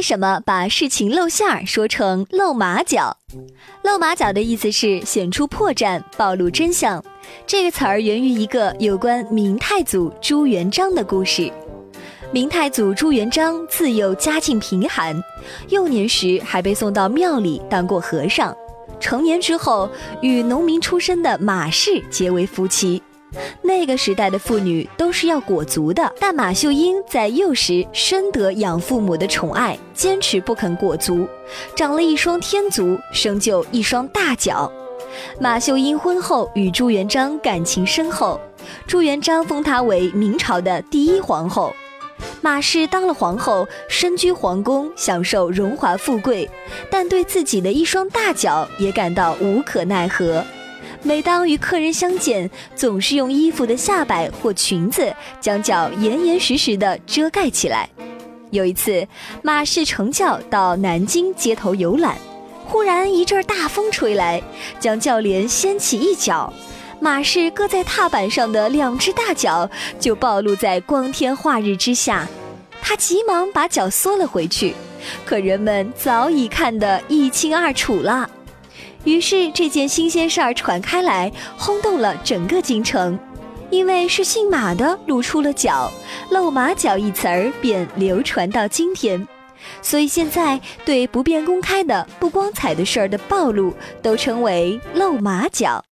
为什么把事情露馅儿说成露马脚？露马脚的意思是显出破绽，暴露真相。这个词儿源于一个有关明太祖朱元璋的故事。明太祖朱元璋自幼家境贫寒，幼年时还被送到庙里当过和尚，成年之后与农民出身的马氏结为夫妻。那个时代的妇女都是要裹足的，但马秀英在幼时深得养父母的宠爱，坚持不肯裹足，长了一双天足，生就一双大脚。马秀英婚后与朱元璋感情深厚，朱元璋封她为明朝的第一皇后。马氏当了皇后，身居皇宫，享受荣华富贵，但对自己的一双大脚也感到无可奈何。每当与客人相见，总是用衣服的下摆或裙子将脚严严实实地遮盖起来。有一次，马氏乘轿到南京街头游览，忽然一阵大风吹来，将轿帘掀起一角，马氏搁在踏板上的两只大脚就暴露在光天化日之下。他急忙把脚缩了回去，可人们早已看得一清二楚了。于是这件新鲜事儿传开来，轰动了整个京城。因为是姓马的露出了脚，“露马脚”一词儿便流传到今天。所以现在对不便公开的不光彩的事儿的暴露，都称为露马脚。